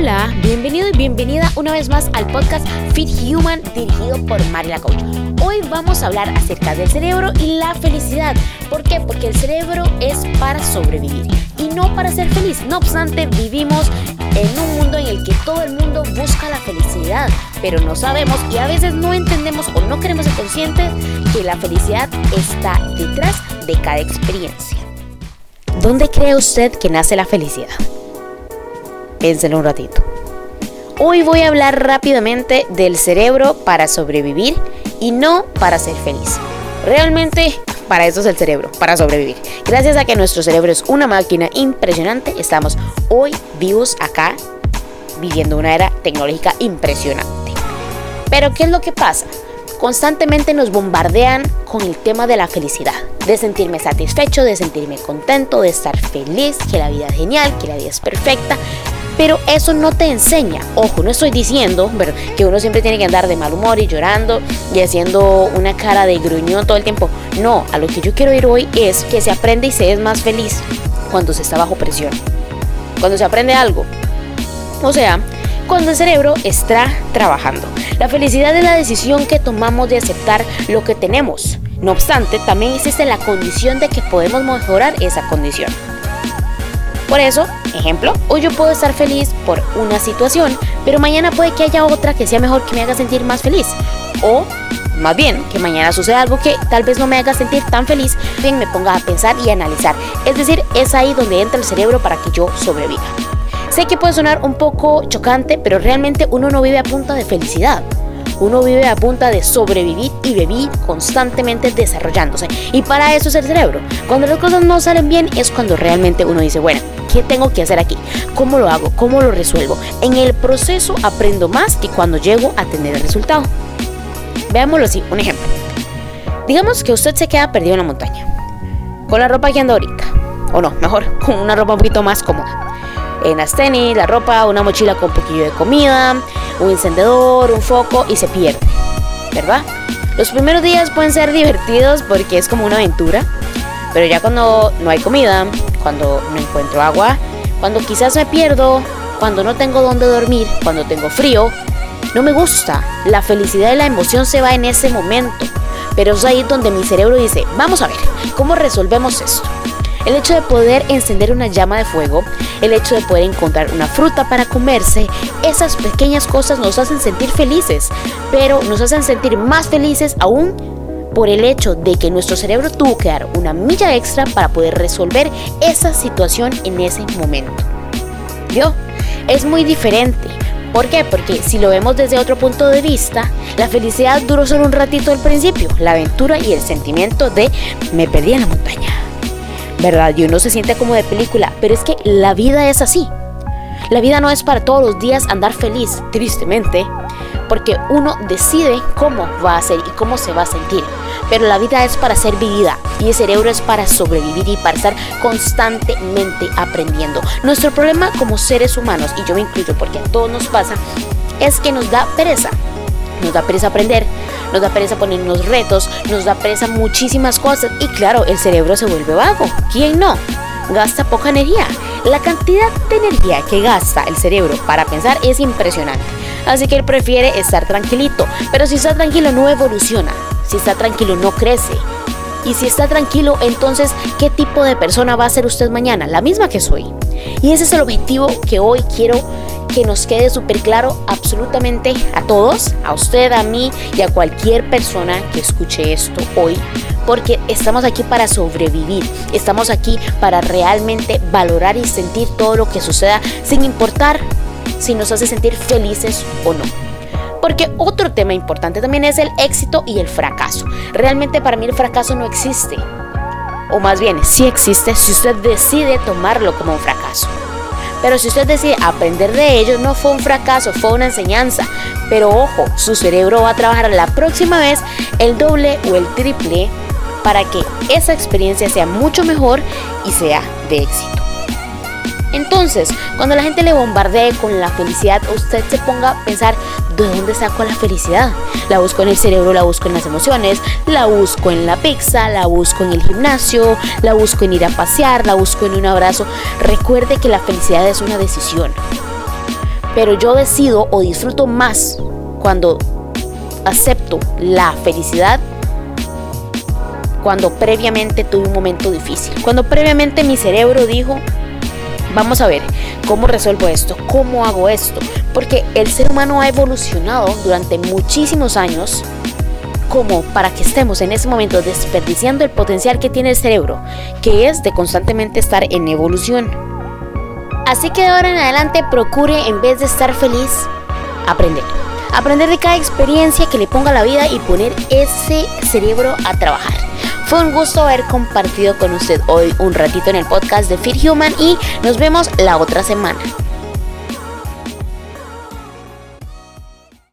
Hola, bienvenido y bienvenida una vez más al podcast Fit Human dirigido por Marila Coach. Hoy vamos a hablar acerca del cerebro y la felicidad. ¿Por qué? Porque el cerebro es para sobrevivir y no para ser feliz. No obstante, vivimos en un mundo en el que todo el mundo busca la felicidad, pero no sabemos y a veces no entendemos o no queremos ser conscientes que la felicidad está detrás de cada experiencia. ¿Dónde cree usted que nace la felicidad? Piénselo un ratito. Hoy voy a hablar rápidamente del cerebro para sobrevivir y no para ser feliz. Realmente para eso es el cerebro, para sobrevivir. Gracias a que nuestro cerebro es una máquina impresionante, estamos hoy vivos acá viviendo una era tecnológica impresionante. Pero ¿qué es lo que pasa? Constantemente nos bombardean con el tema de la felicidad, de sentirme satisfecho, de sentirme contento, de estar feliz, que la vida es genial, que la vida es perfecta, pero eso no te enseña. Ojo, no estoy diciendo que uno siempre tiene que andar de mal humor y llorando y haciendo una cara de gruñón todo el tiempo. No, a lo que yo quiero ir hoy es que se aprende y se es más feliz cuando se está bajo presión. Cuando se aprende algo. O sea, cuando el cerebro está trabajando. La felicidad es la decisión que tomamos de aceptar lo que tenemos. No obstante, también existe la condición de que podemos mejorar esa condición. Por eso, ejemplo, hoy yo puedo estar feliz por una situación, pero mañana puede que haya otra que sea mejor que me haga sentir más feliz. O más bien, que mañana suceda algo que tal vez no me haga sentir tan feliz, bien me ponga a pensar y analizar. Es decir, es ahí donde entra el cerebro para que yo sobreviva. Sé que puede sonar un poco chocante, pero realmente uno no vive a punta de felicidad. Uno vive a punta de sobrevivir y vivir constantemente desarrollándose. Y para eso es el cerebro. Cuando las cosas no salen bien es cuando realmente uno dice, bueno, ¿Qué tengo que hacer aquí? ¿Cómo lo hago? ¿Cómo lo resuelvo? En el proceso aprendo más que cuando llego a tener el resultado. Veámoslo así, un ejemplo. Digamos que usted se queda perdido en la montaña, con la ropa que anda ahorita, o no, mejor, con una ropa un poquito más cómoda. En las tenis, la ropa, una mochila con un poquillo de comida, un encendedor, un foco y se pierde, ¿verdad? Los primeros días pueden ser divertidos porque es como una aventura, pero ya cuando no hay comida, cuando no encuentro agua, cuando quizás me pierdo, cuando no tengo dónde dormir, cuando tengo frío, no me gusta. La felicidad y la emoción se va en ese momento. Pero es ahí donde mi cerebro dice, vamos a ver, ¿cómo resolvemos esto? El hecho de poder encender una llama de fuego, el hecho de poder encontrar una fruta para comerse, esas pequeñas cosas nos hacen sentir felices, pero nos hacen sentir más felices aún por el hecho de que nuestro cerebro tuvo que dar una milla extra para poder resolver esa situación en ese momento. ¿Vio? Es muy diferente. ¿Por qué? Porque si lo vemos desde otro punto de vista, la felicidad duró solo un ratito al principio, la aventura y el sentimiento de me perdí en la montaña. ¿Verdad? Y uno se siente como de película, pero es que la vida es así. La vida no es para todos los días andar feliz, tristemente, porque uno decide cómo va a ser y cómo se va a sentir. Pero la vida es para ser vivida y el cerebro es para sobrevivir y para estar constantemente aprendiendo. Nuestro problema como seres humanos, y yo me incluyo porque a todos nos pasa, es que nos da pereza. Nos da pereza aprender, nos da pereza ponernos retos, nos da pereza muchísimas cosas y claro, el cerebro se vuelve vago. ¿Quién no? Gasta poca energía. La cantidad de energía que gasta el cerebro para pensar es impresionante. Así que él prefiere estar tranquilito. Pero si está tranquilo no evoluciona. Si está tranquilo no crece. Y si está tranquilo, entonces, ¿qué tipo de persona va a ser usted mañana? La misma que soy. Y ese es el objetivo que hoy quiero que nos quede súper claro absolutamente a todos, a usted, a mí y a cualquier persona que escuche esto hoy. Porque estamos aquí para sobrevivir, estamos aquí para realmente valorar y sentir todo lo que suceda sin importar si nos hace sentir felices o no. Porque otro tema importante también es el éxito y el fracaso. Realmente para mí el fracaso no existe. O más bien, sí existe si usted decide tomarlo como un fracaso. Pero si usted decide aprender de ello, no fue un fracaso, fue una enseñanza. Pero ojo, su cerebro va a trabajar la próxima vez el doble o el triple para que esa experiencia sea mucho mejor y sea de éxito. Entonces, cuando la gente le bombardee con la felicidad, usted se ponga a pensar, ¿de dónde saco la felicidad? La busco en el cerebro, la busco en las emociones, la busco en la pizza, la busco en el gimnasio, la busco en ir a pasear, la busco en un abrazo. Recuerde que la felicidad es una decisión. Pero yo decido o disfruto más cuando acepto la felicidad cuando previamente tuve un momento difícil. Cuando previamente mi cerebro dijo, vamos a ver cómo resuelvo esto, cómo hago esto. Porque el ser humano ha evolucionado durante muchísimos años como para que estemos en ese momento desperdiciando el potencial que tiene el cerebro, que es de constantemente estar en evolución. Así que de ahora en adelante procure, en vez de estar feliz, aprender. Aprender de cada experiencia que le ponga la vida y poner ese cerebro a trabajar. Fue un gusto haber compartido con usted hoy un ratito en el podcast de Fit Human y nos vemos la otra semana.